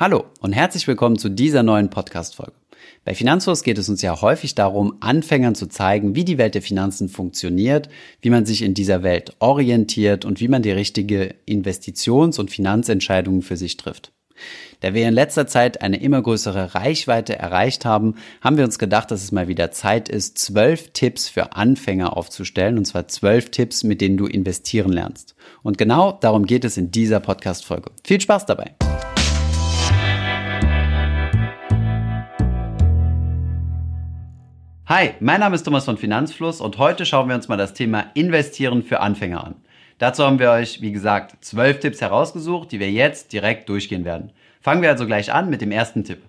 Hallo und herzlich willkommen zu dieser neuen Podcast-Folge. Bei Finanzfluss geht es uns ja häufig darum, Anfängern zu zeigen, wie die Welt der Finanzen funktioniert, wie man sich in dieser Welt orientiert und wie man die richtige Investitions- und Finanzentscheidungen für sich trifft. Da wir in letzter Zeit eine immer größere Reichweite erreicht haben, haben wir uns gedacht, dass es mal wieder Zeit ist, zwölf Tipps für Anfänger aufzustellen, und zwar zwölf Tipps, mit denen du investieren lernst. Und genau darum geht es in dieser Podcast-Folge. Viel Spaß dabei! Hi, mein Name ist Thomas von Finanzfluss und heute schauen wir uns mal das Thema Investieren für Anfänger an. Dazu haben wir euch, wie gesagt, zwölf Tipps herausgesucht, die wir jetzt direkt durchgehen werden. Fangen wir also gleich an mit dem ersten Tipp.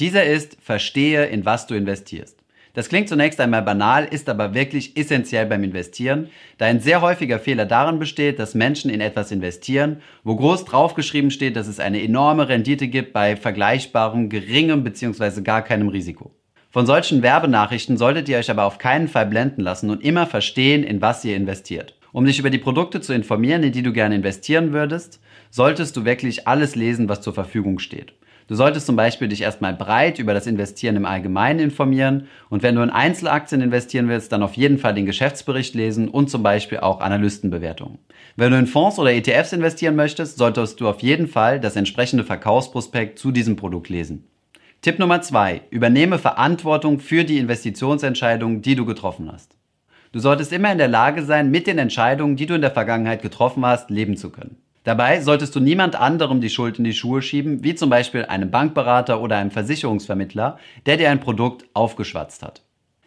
Dieser ist, verstehe, in was du investierst. Das klingt zunächst einmal banal, ist aber wirklich essentiell beim Investieren, da ein sehr häufiger Fehler darin besteht, dass Menschen in etwas investieren, wo groß draufgeschrieben steht, dass es eine enorme Rendite gibt bei vergleichbarem, geringem bzw. gar keinem Risiko. Von solchen Werbenachrichten solltet ihr euch aber auf keinen Fall blenden lassen und immer verstehen, in was ihr investiert. Um dich über die Produkte zu informieren, in die du gerne investieren würdest, solltest du wirklich alles lesen, was zur Verfügung steht. Du solltest zum Beispiel dich erstmal breit über das Investieren im Allgemeinen informieren und wenn du in Einzelaktien investieren willst, dann auf jeden Fall den Geschäftsbericht lesen und zum Beispiel auch Analystenbewertungen. Wenn du in Fonds oder ETFs investieren möchtest, solltest du auf jeden Fall das entsprechende Verkaufsprospekt zu diesem Produkt lesen. Tipp Nummer zwei: Übernehme Verantwortung für die Investitionsentscheidungen, die du getroffen hast. Du solltest immer in der Lage sein, mit den Entscheidungen, die du in der Vergangenheit getroffen hast, leben zu können. Dabei solltest du niemand anderem die Schuld in die Schuhe schieben, wie zum Beispiel einem Bankberater oder einem Versicherungsvermittler, der dir ein Produkt aufgeschwatzt hat.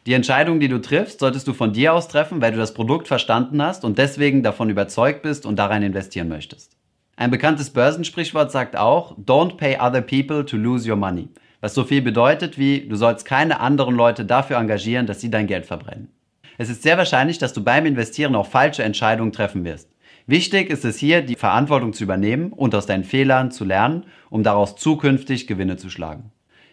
Die Entscheidung, die du triffst, solltest du von dir aus treffen, weil du das Produkt verstanden hast und deswegen davon überzeugt bist und darein investieren möchtest. Ein bekanntes Börsensprichwort sagt auch, Don't pay other people to lose your money was so viel bedeutet wie, du sollst keine anderen Leute dafür engagieren, dass sie dein Geld verbrennen. Es ist sehr wahrscheinlich, dass du beim Investieren auch falsche Entscheidungen treffen wirst. Wichtig ist es hier, die Verantwortung zu übernehmen und aus deinen Fehlern zu lernen, um daraus zukünftig Gewinne zu schlagen.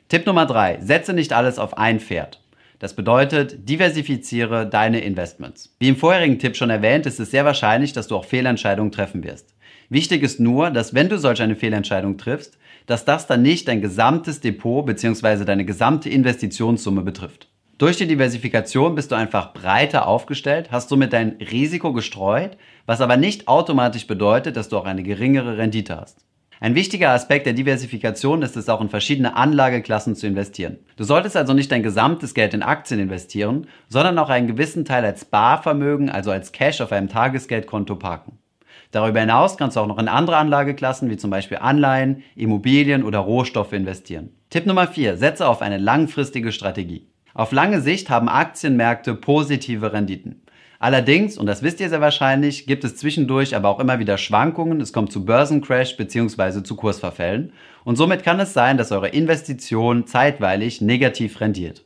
Tipp Nummer drei: Setze nicht alles auf ein Pferd. Das bedeutet, diversifiziere deine Investments. Wie im vorherigen Tipp schon erwähnt, ist es sehr wahrscheinlich, dass du auch Fehlentscheidungen treffen wirst. Wichtig ist nur, dass wenn du solch eine Fehlentscheidung triffst, dass das dann nicht dein gesamtes Depot bzw. deine gesamte Investitionssumme betrifft. Durch die Diversifikation bist du einfach breiter aufgestellt, hast somit dein Risiko gestreut, was aber nicht automatisch bedeutet, dass du auch eine geringere Rendite hast. Ein wichtiger Aspekt der Diversifikation ist es auch in verschiedene Anlageklassen zu investieren. Du solltest also nicht dein gesamtes Geld in Aktien investieren, sondern auch einen gewissen Teil als Barvermögen, also als Cash auf einem Tagesgeldkonto parken. Darüber hinaus kannst du auch noch in andere Anlageklassen wie zum Beispiel Anleihen, Immobilien oder Rohstoffe investieren. Tipp Nummer 4. Setze auf eine langfristige Strategie. Auf lange Sicht haben Aktienmärkte positive Renditen. Allerdings, und das wisst ihr sehr wahrscheinlich, gibt es zwischendurch aber auch immer wieder Schwankungen. Es kommt zu Börsencrash bzw. zu Kursverfällen. Und somit kann es sein, dass eure Investition zeitweilig negativ rendiert.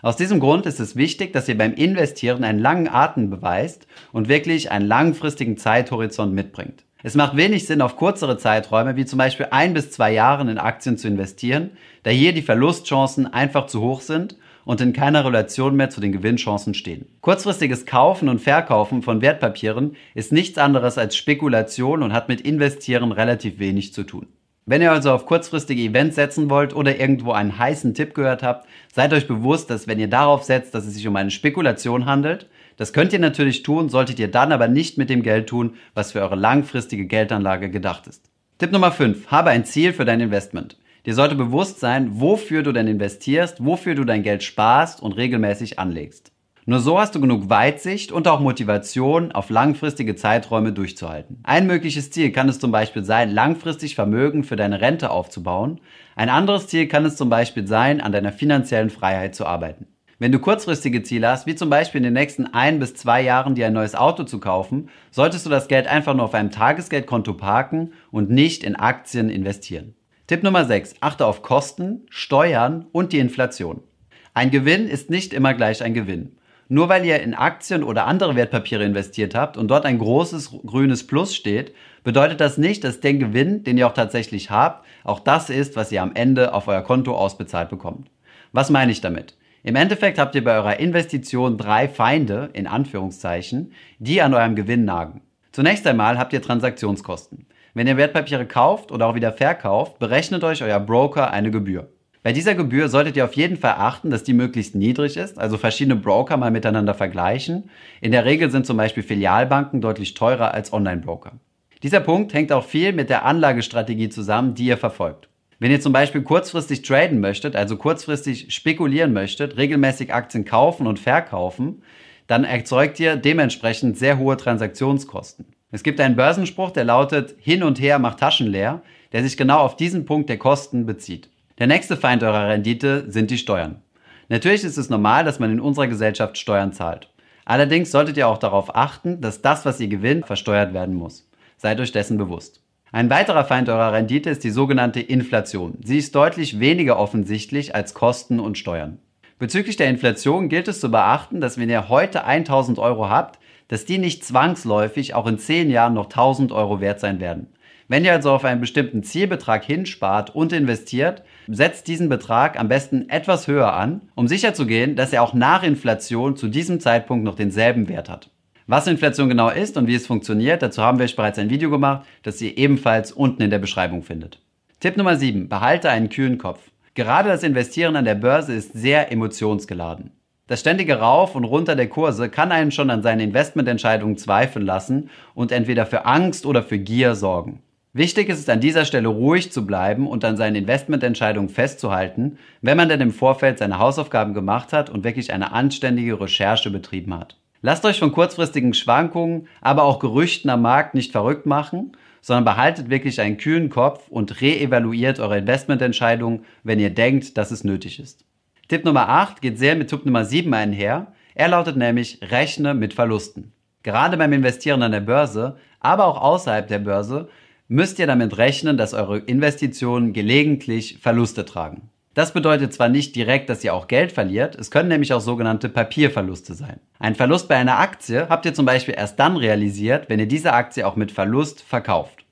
Aus diesem Grund ist es wichtig, dass ihr beim Investieren einen langen Atem beweist und wirklich einen langfristigen Zeithorizont mitbringt. Es macht wenig Sinn, auf kürzere Zeiträume, wie zum Beispiel ein bis zwei Jahren in Aktien zu investieren, da hier die Verlustchancen einfach zu hoch sind und in keiner Relation mehr zu den Gewinnchancen stehen. Kurzfristiges Kaufen und Verkaufen von Wertpapieren ist nichts anderes als Spekulation und hat mit Investieren relativ wenig zu tun. Wenn ihr also auf kurzfristige Events setzen wollt oder irgendwo einen heißen Tipp gehört habt, seid euch bewusst, dass wenn ihr darauf setzt, dass es sich um eine Spekulation handelt, das könnt ihr natürlich tun, solltet ihr dann aber nicht mit dem Geld tun, was für eure langfristige Geldanlage gedacht ist. Tipp Nummer 5. Habe ein Ziel für dein Investment. Dir sollte bewusst sein, wofür du denn investierst, wofür du dein Geld sparst und regelmäßig anlegst. Nur so hast du genug Weitsicht und auch Motivation, auf langfristige Zeiträume durchzuhalten. Ein mögliches Ziel kann es zum Beispiel sein, langfristig Vermögen für deine Rente aufzubauen. Ein anderes Ziel kann es zum Beispiel sein, an deiner finanziellen Freiheit zu arbeiten. Wenn du kurzfristige Ziele hast, wie zum Beispiel in den nächsten ein bis zwei Jahren dir ein neues Auto zu kaufen, solltest du das Geld einfach nur auf einem Tagesgeldkonto parken und nicht in Aktien investieren. Tipp Nummer 6. Achte auf Kosten, Steuern und die Inflation. Ein Gewinn ist nicht immer gleich ein Gewinn. Nur weil ihr in Aktien oder andere Wertpapiere investiert habt und dort ein großes grünes Plus steht, bedeutet das nicht, dass der Gewinn, den ihr auch tatsächlich habt, auch das ist, was ihr am Ende auf euer Konto ausbezahlt bekommt. Was meine ich damit? Im Endeffekt habt ihr bei eurer Investition drei Feinde, in Anführungszeichen, die an eurem Gewinn nagen. Zunächst einmal habt ihr Transaktionskosten. Wenn ihr Wertpapiere kauft oder auch wieder verkauft, berechnet euch euer Broker eine Gebühr. Bei dieser Gebühr solltet ihr auf jeden Fall achten, dass die möglichst niedrig ist, also verschiedene Broker mal miteinander vergleichen. In der Regel sind zum Beispiel Filialbanken deutlich teurer als Online-Broker. Dieser Punkt hängt auch viel mit der Anlagestrategie zusammen, die ihr verfolgt. Wenn ihr zum Beispiel kurzfristig traden möchtet, also kurzfristig spekulieren möchtet, regelmäßig Aktien kaufen und verkaufen, dann erzeugt ihr dementsprechend sehr hohe Transaktionskosten. Es gibt einen Börsenspruch, der lautet, hin und her macht Taschen leer, der sich genau auf diesen Punkt der Kosten bezieht. Der nächste Feind eurer Rendite sind die Steuern. Natürlich ist es normal, dass man in unserer Gesellschaft Steuern zahlt. Allerdings solltet ihr auch darauf achten, dass das, was ihr gewinnt, versteuert werden muss. Seid euch dessen bewusst. Ein weiterer Feind eurer Rendite ist die sogenannte Inflation. Sie ist deutlich weniger offensichtlich als Kosten und Steuern. Bezüglich der Inflation gilt es zu beachten, dass wenn ihr heute 1000 Euro habt, dass die nicht zwangsläufig auch in 10 Jahren noch 1000 Euro wert sein werden. Wenn ihr also auf einen bestimmten Zielbetrag hinspart und investiert, setzt diesen Betrag am besten etwas höher an, um sicherzugehen, dass er auch nach Inflation zu diesem Zeitpunkt noch denselben Wert hat. Was Inflation genau ist und wie es funktioniert, dazu haben wir euch bereits ein Video gemacht, das ihr ebenfalls unten in der Beschreibung findet. Tipp Nummer 7. Behalte einen kühlen Kopf. Gerade das Investieren an der Börse ist sehr emotionsgeladen. Das ständige Rauf und Runter der Kurse kann einen schon an seinen Investmententscheidungen zweifeln lassen und entweder für Angst oder für Gier sorgen. Wichtig ist es an dieser Stelle ruhig zu bleiben und an seinen Investmententscheidungen festzuhalten, wenn man denn im Vorfeld seine Hausaufgaben gemacht hat und wirklich eine anständige Recherche betrieben hat. Lasst euch von kurzfristigen Schwankungen, aber auch Gerüchten am Markt nicht verrückt machen, sondern behaltet wirklich einen kühlen Kopf und reevaluiert eure Investmententscheidungen, wenn ihr denkt, dass es nötig ist. Tipp Nummer 8 geht sehr mit Tipp Nummer 7 einher. Er lautet nämlich, rechne mit Verlusten. Gerade beim Investieren an der Börse, aber auch außerhalb der Börse, müsst ihr damit rechnen, dass eure Investitionen gelegentlich Verluste tragen. Das bedeutet zwar nicht direkt, dass ihr auch Geld verliert, es können nämlich auch sogenannte Papierverluste sein. Ein Verlust bei einer Aktie habt ihr zum Beispiel erst dann realisiert, wenn ihr diese Aktie auch mit Verlust verkauft.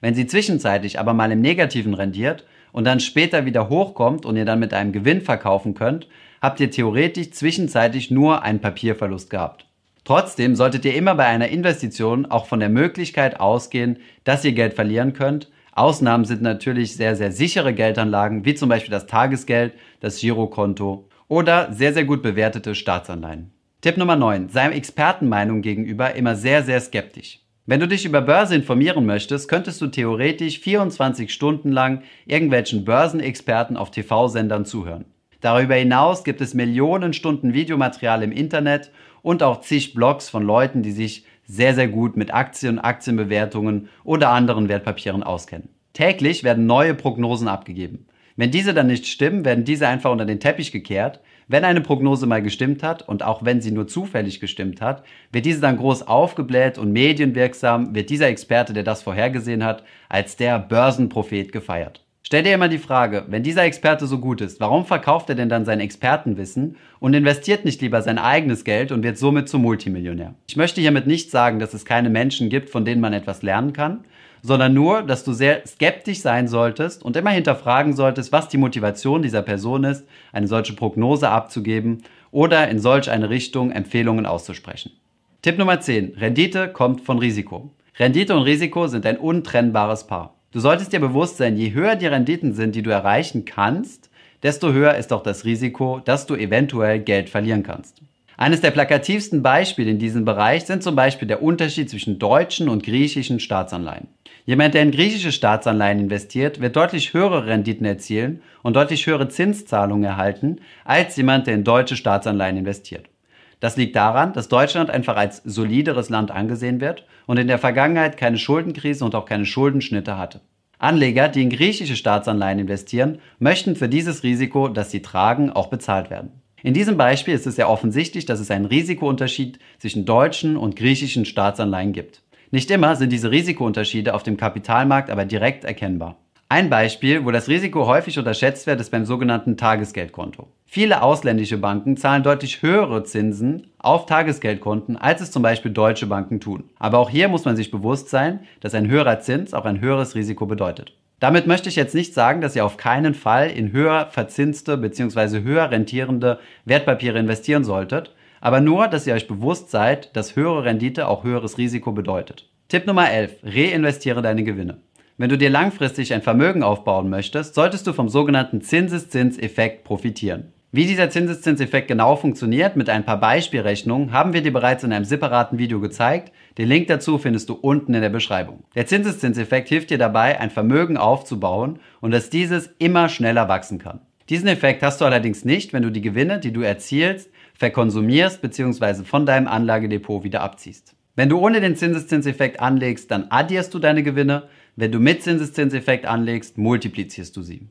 Wenn sie zwischenzeitlich aber mal im Negativen rendiert und dann später wieder hochkommt und ihr dann mit einem Gewinn verkaufen könnt, habt ihr theoretisch zwischenzeitlich nur einen Papierverlust gehabt. Trotzdem solltet ihr immer bei einer Investition auch von der Möglichkeit ausgehen, dass ihr Geld verlieren könnt, Ausnahmen sind natürlich sehr, sehr sichere Geldanlagen, wie zum Beispiel das Tagesgeld, das Girokonto oder sehr, sehr gut bewertete Staatsanleihen. Tipp Nummer 9. Sei Expertenmeinung gegenüber immer sehr, sehr skeptisch. Wenn du dich über Börse informieren möchtest, könntest du theoretisch 24 Stunden lang irgendwelchen Börsenexperten auf TV-Sendern zuhören. Darüber hinaus gibt es Millionen Stunden Videomaterial im Internet und auch zig Blogs von Leuten, die sich sehr, sehr gut mit Aktien, Aktienbewertungen oder anderen Wertpapieren auskennen. Täglich werden neue Prognosen abgegeben. Wenn diese dann nicht stimmen, werden diese einfach unter den Teppich gekehrt. Wenn eine Prognose mal gestimmt hat und auch wenn sie nur zufällig gestimmt hat, wird diese dann groß aufgebläht und medienwirksam wird dieser Experte, der das vorhergesehen hat, als der Börsenprophet gefeiert. Stell dir immer die Frage, wenn dieser Experte so gut ist, warum verkauft er denn dann sein Expertenwissen und investiert nicht lieber sein eigenes Geld und wird somit zum Multimillionär? Ich möchte hiermit nicht sagen, dass es keine Menschen gibt, von denen man etwas lernen kann, sondern nur, dass du sehr skeptisch sein solltest und immer hinterfragen solltest, was die Motivation dieser Person ist, eine solche Prognose abzugeben oder in solch eine Richtung Empfehlungen auszusprechen. Tipp Nummer 10. Rendite kommt von Risiko. Rendite und Risiko sind ein untrennbares Paar. Du solltest dir bewusst sein, je höher die Renditen sind, die du erreichen kannst, desto höher ist auch das Risiko, dass du eventuell Geld verlieren kannst. Eines der plakativsten Beispiele in diesem Bereich sind zum Beispiel der Unterschied zwischen deutschen und griechischen Staatsanleihen. Jemand, der in griechische Staatsanleihen investiert, wird deutlich höhere Renditen erzielen und deutlich höhere Zinszahlungen erhalten, als jemand, der in deutsche Staatsanleihen investiert. Das liegt daran, dass Deutschland einfach als solideres Land angesehen wird und in der Vergangenheit keine Schuldenkrise und auch keine Schuldenschnitte hatte. Anleger, die in griechische Staatsanleihen investieren, möchten für dieses Risiko, das sie tragen, auch bezahlt werden. In diesem Beispiel ist es sehr offensichtlich, dass es einen Risikounterschied zwischen deutschen und griechischen Staatsanleihen gibt. Nicht immer sind diese Risikounterschiede auf dem Kapitalmarkt aber direkt erkennbar. Ein Beispiel, wo das Risiko häufig unterschätzt wird, ist beim sogenannten Tagesgeldkonto. Viele ausländische Banken zahlen deutlich höhere Zinsen auf Tagesgeldkonten, als es zum Beispiel deutsche Banken tun. Aber auch hier muss man sich bewusst sein, dass ein höherer Zins auch ein höheres Risiko bedeutet. Damit möchte ich jetzt nicht sagen, dass ihr auf keinen Fall in höher verzinste bzw. höher rentierende Wertpapiere investieren solltet, aber nur, dass ihr euch bewusst seid, dass höhere Rendite auch höheres Risiko bedeutet. Tipp Nummer 11. Reinvestiere deine Gewinne. Wenn du dir langfristig ein Vermögen aufbauen möchtest, solltest du vom sogenannten Zinseszinseffekt profitieren. Wie dieser Zinseszinseffekt genau funktioniert mit ein paar Beispielrechnungen, haben wir dir bereits in einem separaten Video gezeigt. Den Link dazu findest du unten in der Beschreibung. Der Zinseszinseffekt hilft dir dabei, ein Vermögen aufzubauen und dass dieses immer schneller wachsen kann. Diesen Effekt hast du allerdings nicht, wenn du die Gewinne, die du erzielst, verkonsumierst bzw. von deinem Anlagedepot wieder abziehst. Wenn du ohne den Zinseszinseffekt anlegst, dann addierst du deine Gewinne. Wenn du mit Zinseszinseffekt anlegst, multiplizierst du sie.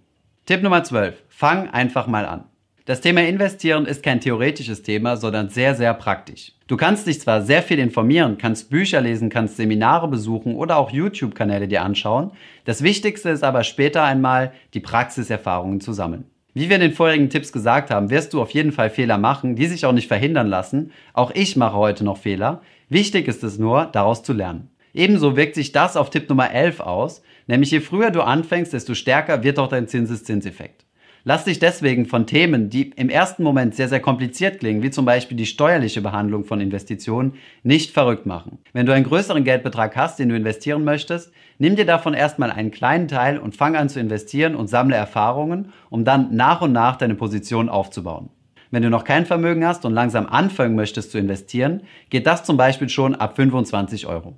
Tipp Nummer 12. Fang einfach mal an. Das Thema Investieren ist kein theoretisches Thema, sondern sehr, sehr praktisch. Du kannst dich zwar sehr viel informieren, kannst Bücher lesen, kannst Seminare besuchen oder auch YouTube-Kanäle dir anschauen. Das Wichtigste ist aber später einmal, die Praxiserfahrungen zu sammeln. Wie wir in den vorherigen Tipps gesagt haben, wirst du auf jeden Fall Fehler machen, die sich auch nicht verhindern lassen. Auch ich mache heute noch Fehler. Wichtig ist es nur, daraus zu lernen. Ebenso wirkt sich das auf Tipp Nummer 11 aus, nämlich je früher du anfängst, desto stärker wird auch dein Zinseszinseffekt. Lass dich deswegen von Themen, die im ersten Moment sehr, sehr kompliziert klingen, wie zum Beispiel die steuerliche Behandlung von Investitionen, nicht verrückt machen. Wenn du einen größeren Geldbetrag hast, den du investieren möchtest, nimm dir davon erstmal einen kleinen Teil und fang an zu investieren und sammle Erfahrungen, um dann nach und nach deine Position aufzubauen. Wenn du noch kein Vermögen hast und langsam anfangen möchtest zu investieren, geht das zum Beispiel schon ab 25 Euro.